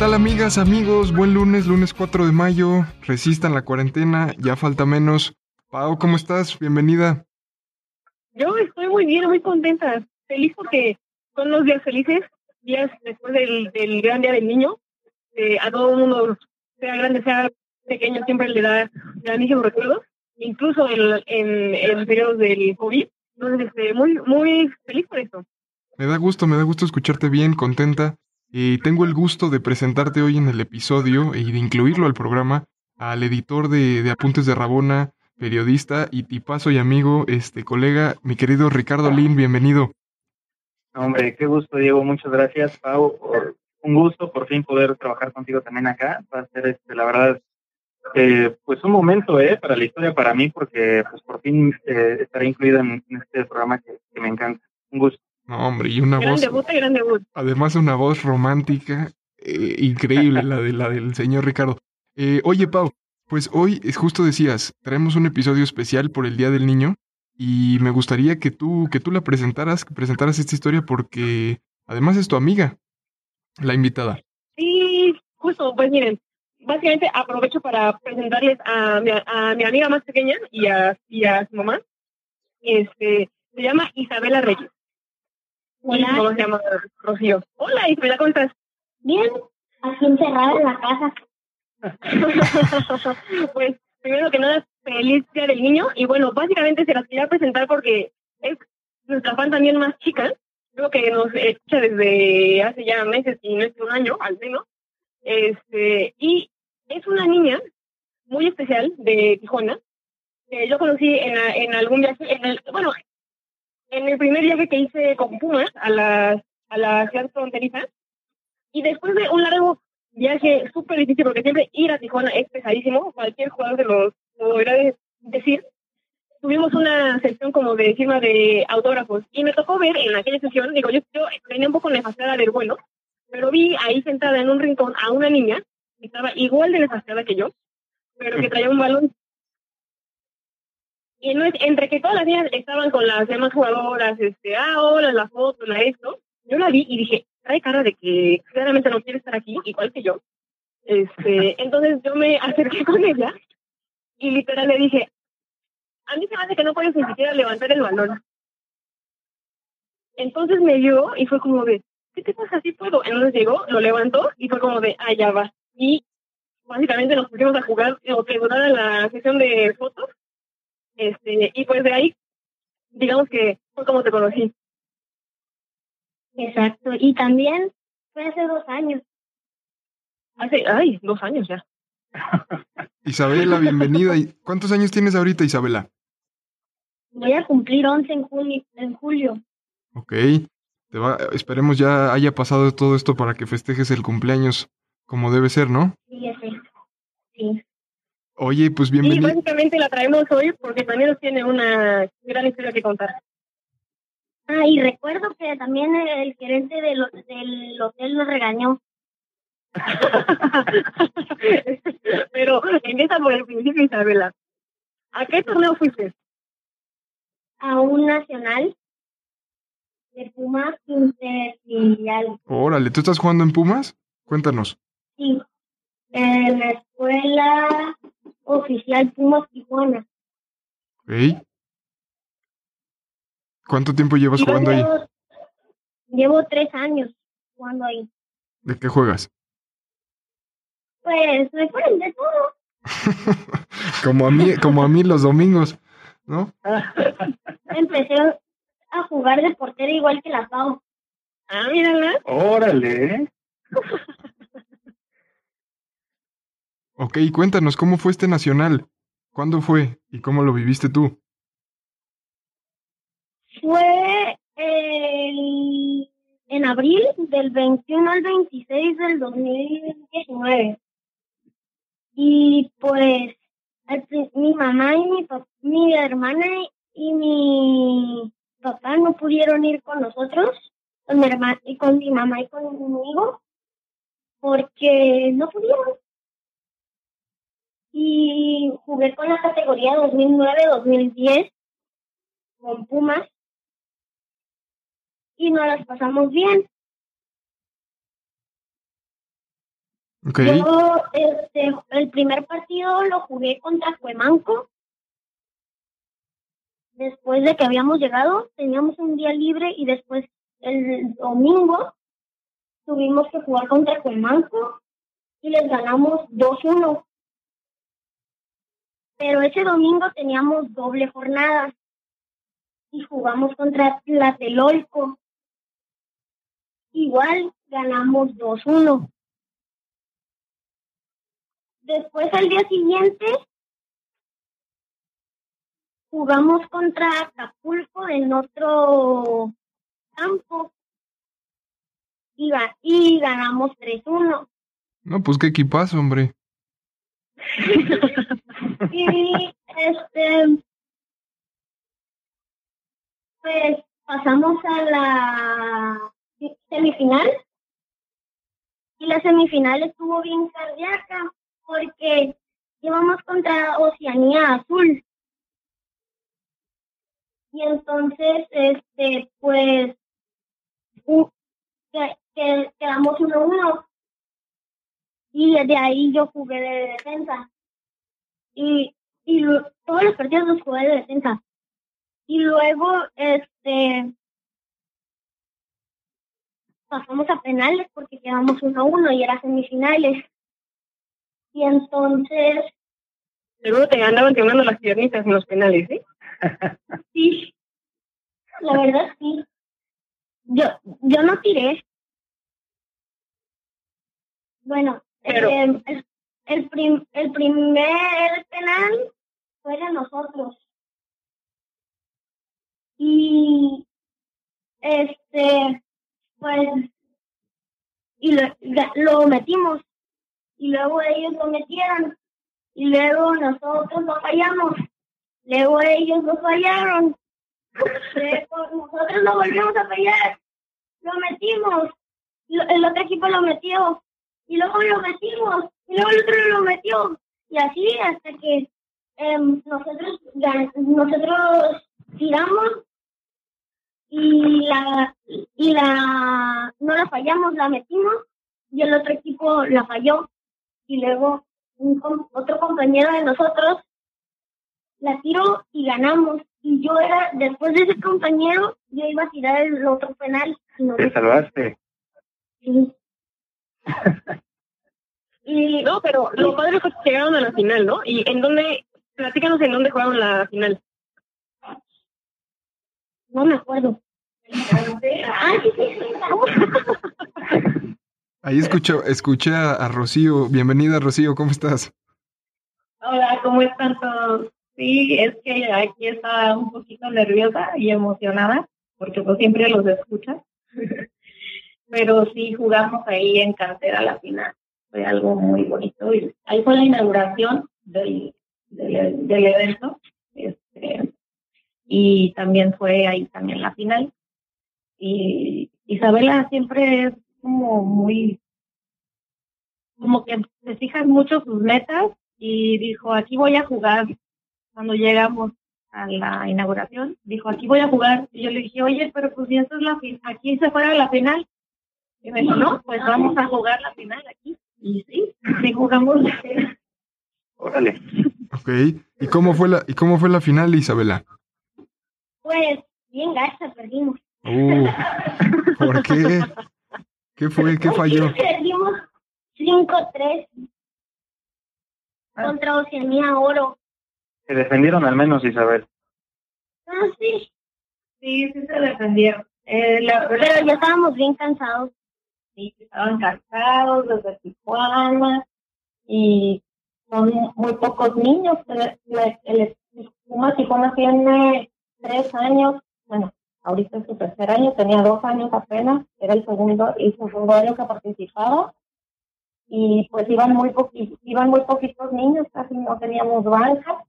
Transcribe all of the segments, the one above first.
Tal amigas, amigos? Buen lunes, lunes 4 de mayo. Resistan la cuarentena, ya falta menos. Pau, ¿cómo estás? Bienvenida. Yo estoy muy bien, muy contenta. Feliz porque son los días felices, días después del, del gran día del niño. Eh, a todo el mundo, sea grande, sea pequeño, siempre le da grandísimos recuerdos, incluso en, en, en periodos del COVID. Entonces, este, muy, muy feliz por esto. Me da gusto, me da gusto escucharte bien, contenta. Y tengo el gusto de presentarte hoy en el episodio y de incluirlo al programa al editor de, Apuntes de Rabona, periodista y tipazo y amigo, este colega, mi querido Ricardo Lin, bienvenido. Hombre, qué gusto, Diego. Muchas gracias, Pau. Por, un gusto por fin poder trabajar contigo también acá. Va a ser, este, la verdad, eh, pues un momento eh, para la historia para mí, porque pues por fin eh, estaré incluido en, este programa que me encanta. Un gusto. No, hombre, y una Gran voz, debut gran debut. además una voz romántica, eh, increíble la de la del señor Ricardo. Eh, oye, Pau, pues hoy, justo decías, traemos un episodio especial por el Día del Niño y me gustaría que tú, que tú la presentaras, que presentaras esta historia porque además es tu amiga, la invitada. Y justo, pues miren, básicamente aprovecho para presentarles a mi, a mi amiga más pequeña y a, y a su mamá. Este, se llama Isabela Reyes. Su mamá se llama Rocío. Hola Isabela, ¿cómo estás? Bien, aquí encerrada en la casa. pues primero que nada, feliz día del niño. Y bueno, básicamente se las quería presentar porque es nuestra fan también más chica. Creo que nos escucha desde hace ya meses y no es un año, al menos. Este, y es una niña muy especial de Tijuana, que yo conocí en, en algún viaje, en el, bueno, en el primer viaje que hice con Pumas a la, a la ciudad fronteriza. Y después de un largo viaje súper difícil, porque siempre ir a Tijuana es pesadísimo, cualquier jugador de los de decir. Tuvimos una sección como de firma de autógrafos y me tocó ver en aquella sesión, digo, yo, yo venía un poco nefastada del vuelo, pero vi ahí sentada en un rincón a una niña que estaba igual de nefastada que yo, pero que traía un balón. Y no es, entre que todas las niñas estaban con las demás jugadoras, este, ah, hola, la foto, la esto, yo la vi y dije, trae cara de que claramente no quiere estar aquí, igual que yo. Este, entonces yo me acerqué con ella y literal le dije, a mí se me hace que no puedes ni siquiera levantar el balón. Entonces me vio y fue como de, ¿qué te pasa? Sí puedo. Entonces llegó, lo levantó y fue como de, ah, ya va. Y básicamente nos pusimos a jugar lo que durara la sesión de fotos. Este, y pues de ahí, digamos que fue como te conocí. Exacto. Y también fue hace dos años. Hace, ay, dos años ya. Isabela, bienvenida. ¿Y ¿Cuántos años tienes ahorita, Isabela? Voy a cumplir 11 en julio. En julio. Ok, te va, esperemos ya haya pasado todo esto para que festejes el cumpleaños como debe ser, ¿no? Sí, sé. Sí. Oye, pues Y bienvenida. básicamente la traemos hoy porque también nos tiene una gran historia que contar. Ah, y recuerdo que también el gerente del, del hotel nos regañó. Pero empieza por el principio, Isabela. ¿A qué torneo fuiste? a un nacional de Pumas interfilial. Órale, ¿tú estás jugando en Pumas? Cuéntanos. Sí. En la escuela oficial Pumas Tijuana. Ok. ¿Cuánto tiempo llevas Yo jugando ahí? llevo, tres años jugando ahí. ¿De qué juegas? Pues me ponen de todo. como a mí, como a mí los domingos, ¿no? Empecé a jugar de portero igual que la Pau. Ah, mírala. Órale. Ok, cuéntanos, ¿cómo fue este nacional? ¿Cuándo fue? ¿Y cómo lo viviste tú? Fue el- en abril del 21 al 26 del 2019. Y pues mi mamá y mi, mi hermana y mi papá no pudieron ir con nosotros, con mi hermana y con mi mamá y conmigo, porque no pudieron. Y jugué con la categoría 2009-2010 con Pumas y nos las pasamos bien. Ok. Yo, este, el primer partido lo jugué contra Cuemanco. Después de que habíamos llegado, teníamos un día libre y después el domingo tuvimos que jugar contra Cuemanco y les ganamos 2-1. Pero ese domingo teníamos doble jornada y jugamos contra Tlatelolco. Igual ganamos 2-1. Después al día siguiente jugamos contra Acapulco en otro campo y, y ganamos 3-1. No, pues qué equipazo, hombre. Y este pues pasamos a la semifinal y la semifinal estuvo bien cardíaca porque íbamos contra Oceanía Azul. Y entonces, este, pues, que, que- quedamos 1-1. Y de ahí yo jugué de defensa. Y, y todos los partidos los jugué de defensa. Y luego, este, pasamos a penales porque quedamos 1-1 y era semifinales. Y entonces, Seguro te andaban quemando las piernitas en los penales, ¿sí? sí, la verdad sí. Yo, yo no tiré. Bueno, Eh, el, el, prim- el primer penal fue de nosotros. Y este, pues, y lo, lo metimos. Y luego ellos lo metieron. Y luego nosotros lo fallamos. Luego ellos lo fallaron. Nosotros lo volvimos a fallar. Lo metimos. El otro equipo lo metió. Y luego lo metimos. Y luego el otro lo metió. Y así hasta que em, nosotros, nosotros tiramos y la, y la, no la fallamos, la metimos. Y el otro equipo la falló. Y luego un otro compañero de nosotros la tiró y ganamos. Y yo era, después de ese compañero, yo iba a tirar el otro penal. Y no Te salvaste. sí. Y No, pero lo padre fue que llegaron a la final, ¿no? ¿Y en dónde? Platícanos en dónde jugaron la final. no me acuerdo. Ah. Ahí escucho, escuché a, a Rocío. Bienvenida, Rocío, ¿cómo estás? Hola, ¿cómo están todos? Sí, es que aquí estaba un poquito nerviosa y emocionada, porque pues siempre los escucho. Pero sí jugamos ahí en cantera la final. Fue algo muy bonito. Y ahí fue la inauguración del, del, del evento. Este, y también fue ahí también la final. Y Isabela siempre es como muy, como que se fijan mucho sus metas y dijo, aquí voy a jugar. Cuando llegamos a la inauguración, dijo, aquí voy a jugar. Y yo le dije, oye, pero pues si es la aquí se fuera la final. Y me dijo, no, pues vamos a jugar la final aquí. Y sí, sí jugamos. Órale. Ok. ¿Y cómo fue la, y cómo fue la final, Isabela? Pues, bien gacha, perdimos. Uh, ¿Por qué? ¿Qué fue? ¿Qué falló? Perdimos 5-3 contra Oceanía Oro. Se defendieron al menos, Isabel. Ah, sí, Sí, sí se defendieron. Eh, la verdad, pero ya estábamos bien cansados. Sí, estaban cansados desde Tijuana y son muy pocos niños. El, el, el Tijuana tiene tres años, bueno, ahorita es su tercer año, tenía dos años apenas, era el segundo, el segundo año que participaba y pues iban muy poqui- iban muy poquitos niños, casi no teníamos banca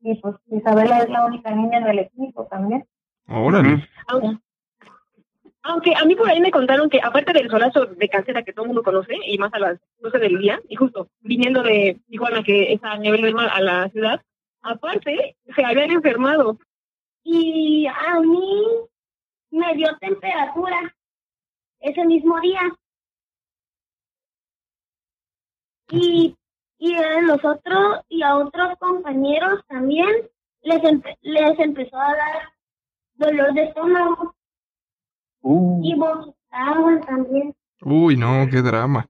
y pues Isabela es la única niña del equipo también. Órale. Aunque, aunque a mí por ahí me contaron que aparte del solazo de cantera que todo el mundo conoce, y más a las 12 del día, y justo viniendo de Tijuana, que es a nivel del mar, a la ciudad, aparte se habían enfermado. Y a mí me dio temperatura ese mismo día. Y, y a nosotros y a otros compañeros también les, les empezó a dar dolor de estómago Uh, y vomitaban también. Uy, no, qué drama.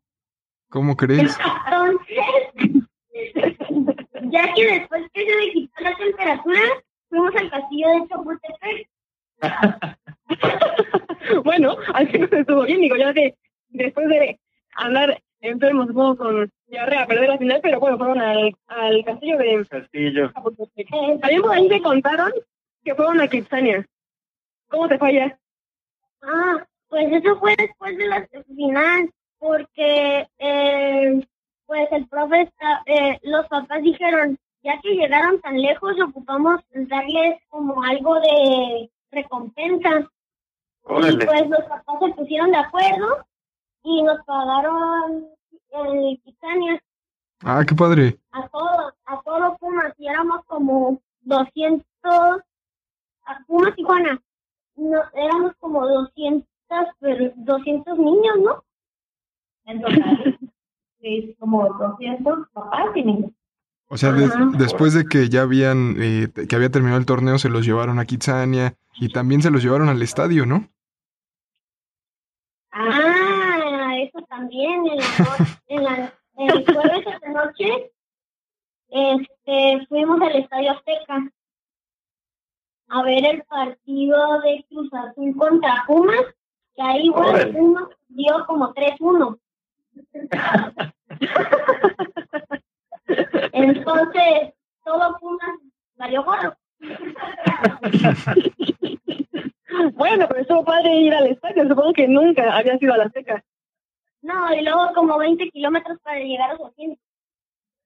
¿Cómo crees? Entonces, ya que después que se me quitó la temperatura, fuimos al castillo de Chapultepec. bueno, al menos estuvo bien, digo, ya que después de andar enfermos, supongo, con diarrea, perder la final, pero bueno, fueron al, al castillo de Castillo. Chapultepec. También por ahí me contaron que fueron a Kitsania. ¿Cómo te fue allá? Ah, pues eso fue después de la final, porque eh, pues el profe, está- eh, los papás dijeron, ya que llegaron tan lejos, ocupamos darles como algo de recompensa. Y Órale. pues los papás se pusieron de acuerdo y nos pagaron el Titania Ah, qué padre. a todo, a todo Pumas, y éramos como 200, a Pumas Tijuana, no, éramos como 200, pero 200 niños, ¿no? En total, sí, como 200 papás y niños. O sea, des- después de que ya habían, eh, que había terminado el torneo, se los llevaron a Kitsania y también se los llevaron al estadio, ¿no? Ah, eso también, en la en la- el jueves de la noche, este, fuimos al Estadio Azteca a ver el partido de Cruz Azul contra Pumas, que ahí, bueno. Pumas dio como 3-1. Entonces, todo Pumas valió gorro. Bueno, pero estuvo padre ir al estadio, supongo que nunca había sido a la seca. No, y luego como 20 kilómetros para llegar a Sociedad.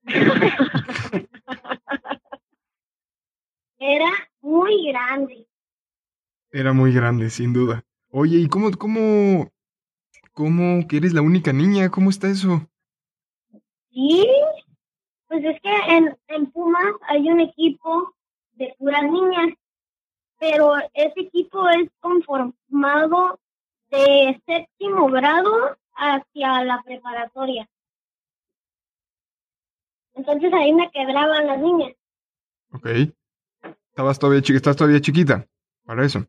Era muy grande. Era muy grande, sin duda. Oye, ¿y cómo, cómo, cómo que eres la única niña? ¿Cómo está eso? Sí, pues es que en, en Pumas hay un equipo de puras niñas, pero ese equipo es conformado de séptimo grado hacia la preparatoria. Entonces ahí me quebraban las niñas. Ok. Estabas todavía chiquita, estás todavía chiquita para eso.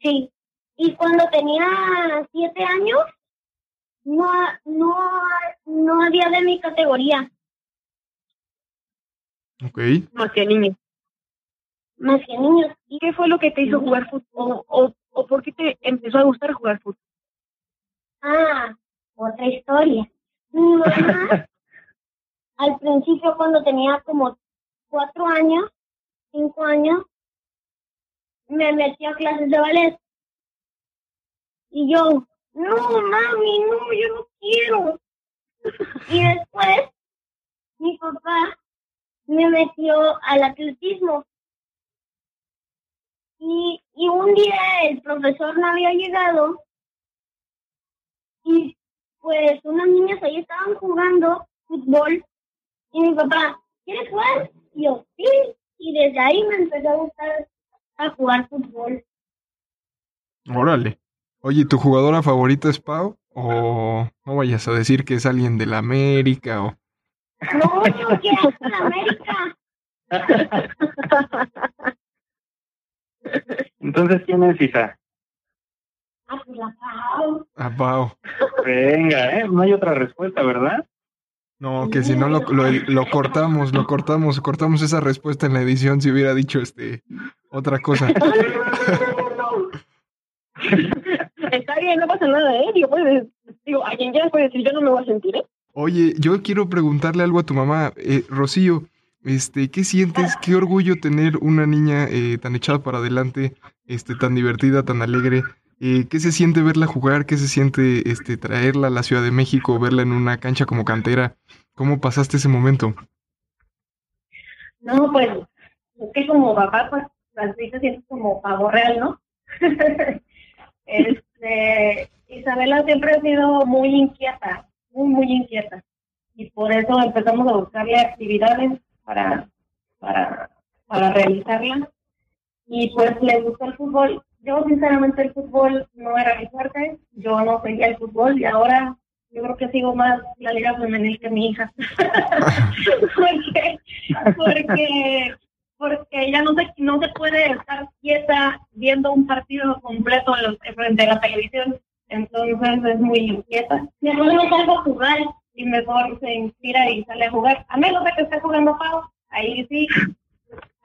Sí. Y cuando tenía siete años, no, no, no había de mi categoría, Ok. Más que niño. más que niños. ¿Y qué fue lo que te hizo jugar fútbol? ¿O, o, o por qué te empezó a gustar jugar fútbol? Ah, otra historia. Mi mamá, al principio cuando tenía como cuatro años, cinco años, me metió a clases de ballet. Y yo, no, mami, no, yo no quiero. Y después, mi papá me metió al atletismo. Y, y un día el profesor no había llegado y pues unas niñas ahí estaban jugando fútbol y mi papá, ¿quieres jugar? Y yo, sí. Y desde ahí me empezó a gustar a jugar fútbol. Órale. Oye, ¿tu jugadora favorita es Pau? O no vayas a decir que es alguien de la América o... No, ¿qué hace en América? Entonces, ¿quién es Isa? Ah, pues la Pau. Ah, Pau. Venga, ¿eh? No hay otra respuesta, ¿verdad? No, que si no lo, lo, lo cortamos, lo cortamos, cortamos esa respuesta en la edición si hubiera dicho este otra cosa. Está bien, no pasa nada, ¿eh? Digo, puedes, digo, a quien quieras puede decir, yo no me voy a sentir, ¿eh? Oye, yo quiero preguntarle algo a tu mamá, eh, Rocío. Este, ¿qué sientes? Qué orgullo tener una niña eh, tan echada para adelante, este, tan divertida, tan alegre. Eh, ¿Qué se siente verla jugar? ¿Qué se siente este, traerla a la Ciudad de México, verla en una cancha como cantera? ¿Cómo pasaste ese momento? No, pues, es que como papá, pues, así se siente como pavo real, ¿no? este, Isabela siempre ha sido muy inquieta, muy, muy inquieta. Y por eso empezamos a buscarle actividades para, para, para realizarla. Y pues le gustó el fútbol. Yo, sinceramente, el fútbol no era mi fuerte. Yo no seguía el fútbol y ahora yo creo que sigo más la liga femenil que mi hija. porque, porque, porque ella no se, no se puede estar quieta viendo un partido completo frente a la televisión. Entonces es muy inquieta. Mejor me salgo a jugar. Y mejor se inspira y sale a jugar. A menos de que esté jugando Pau, ahí sí.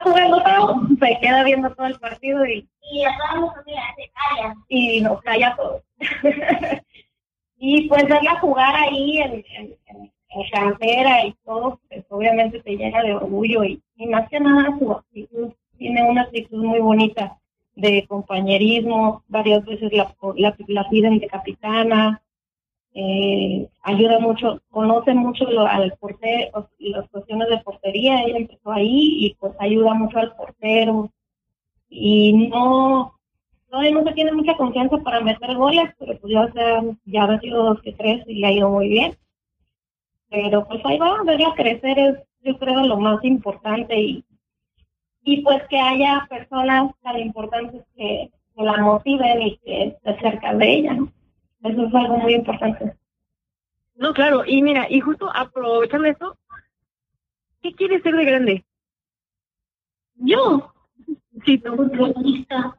Jugando Pau, se queda viendo todo el partido y... Y a se calla. Y nos calla todo. y pues verla jugar ahí en, en, en, cantera y todo, pues obviamente te llena de orgullo y, y más que nada su actitud, tiene una actitud muy bonita de compañerismo, varias veces la, la, la piden de capitana, eh, ayuda mucho, conoce mucho lo, al portero, las cuestiones de portería, ella empezó ahí y pues ayuda mucho al portero y no todavía no se tiene mucha confianza para meter goles, pero pues ya, sea, ya ha sido dos que tres y le ha ido muy bien. Pero pues ahí va, verla crecer es yo creo lo más importante y, y pues que haya personas tan importantes que, que la motiven y que esté cerca de ella, ¿no? Eso es algo muy importante. No, claro, y mira, y justo aprovechando eso, ¿qué quieres ser de grande? Yo, Sí, tú. futbolista.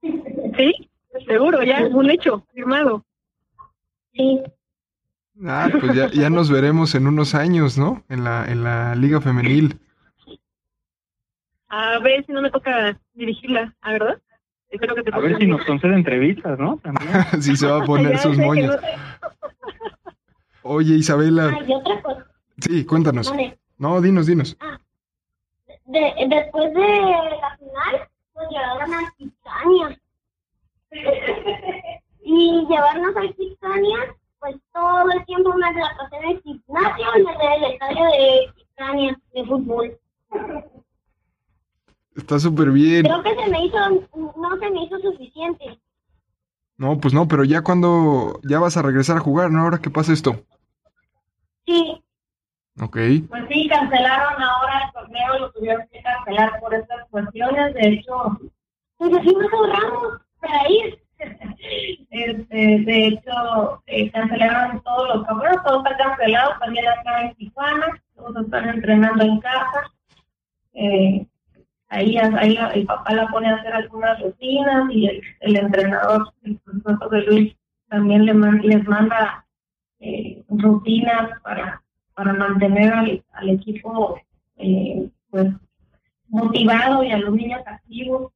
¿Sí? Seguro, ya, un hecho, firmado. Sí, Ah, pues ya, ya nos veremos en unos años, ¿no? En la, en la Liga Femenil. A ver si no me toca dirigirla, ¿a verdad? Espero que te A ver si nos concede entrevistas, ¿no? También. si se va a poner sus moños. Oye, Isabela, hay otra cosa. sí, cuéntanos. Vale. No, dinos, dinos. De, después de la final, nos llevaron a Kitsania. y llevarnos a Kitsania, pues todo el tiempo me la pasé en el gimnasio y en el estadio de Kitsania de fútbol. Está súper bien. Creo que se me hizo, no se me hizo suficiente. No, pues no, pero ya cuando ya vas a regresar a jugar, ¿no? Ahora que pasa esto. Sí, Ok. Pues sí, cancelaron ahora el torneo, lo tuvieron que cancelar por estas cuestiones. De hecho, pues así nos ahorramos para ir. este, de hecho, eh, cancelaron todos los torneos, todo está cancelado, también acá en Tijuana, todos están entrenando en casa. Eh, ahí, ahí el papá la pone a hacer algunas rutinas y el, entrenador, el profesor de Luis, también le man- les manda eh, rutinas para, para mantener al, al equipo eh, pues motivado y a los niños activos.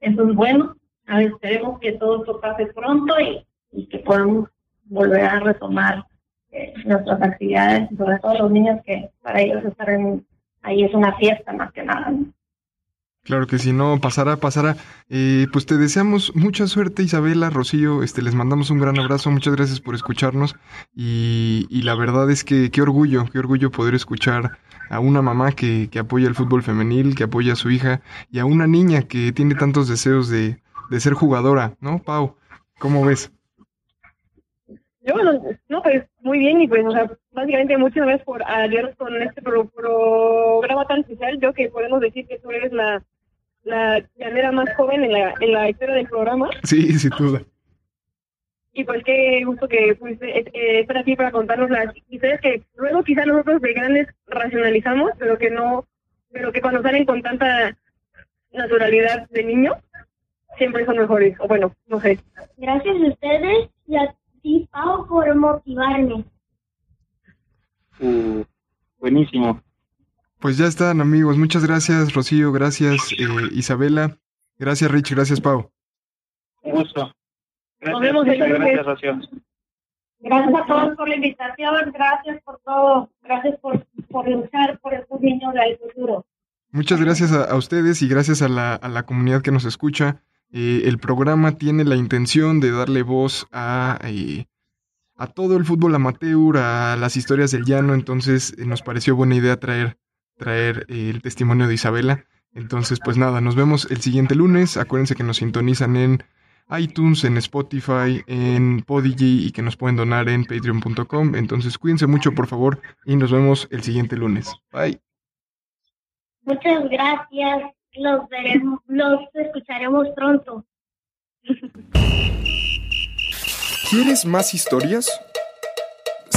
Eso es bueno. A ver, esperemos que todo esto pase pronto y, que podamos volver a retomar eh, nuestras actividades, sobre todo los niños que para ellos estar en, ahí es una fiesta más que nada. ¿no? Claro que si no, pasará, pasará. Eh, pues te deseamos mucha suerte, Isabela, Rocío. Este, les mandamos un gran abrazo. Muchas gracias por escucharnos. Y, y la verdad es que qué orgullo, qué orgullo poder escuchar a una mamá que, que apoya el fútbol femenil, que apoya a su hija, y a una niña que tiene tantos deseos de, de ser jugadora, ¿no, Pau? ¿Cómo ves? Yo, no, pues muy bien y pues, básicamente muchas gracias por ayudarnos con este pro- programa tan especial. Yo que podemos decir que tú eres la, la llanera más joven en la, en la historia del programa. Sí, sin duda. Y pues qué gusto que pudiste eh, eh, estar aquí para contarnos las historias que luego quizá nosotros de grandes racionalizamos, pero que no, pero que cuando salen con tanta naturalidad de niño, siempre son mejores. O bueno, no sé. Gracias a ustedes y a ti, Pau, por motivarme. Uh, buenísimo. Pues ya están, amigos. Muchas gracias, Rocío. Gracias, eh, Isabela. Gracias, Rich. Gracias, Pau. Un gusto. Gracias, Nos vemos gracias, Rocío. Gracias a todos por la invitación, gracias por todo, gracias por, por luchar por estos niños del futuro. Muchas gracias a, a ustedes y gracias a la, a la comunidad que nos escucha. Eh, el programa tiene la intención de darle voz a, eh, a todo el fútbol amateur, a las historias del llano, entonces eh, nos pareció buena idea traer, traer el testimonio de Isabela. Entonces, pues nada, nos vemos el siguiente lunes. Acuérdense que nos sintonizan en iTunes, en Spotify, en Podigy y que nos pueden donar en patreon.com. Entonces, cuídense mucho, por favor, y nos vemos el siguiente lunes. Bye. Muchas gracias. Los veremos, los escucharemos pronto. ¿Quieres más historias?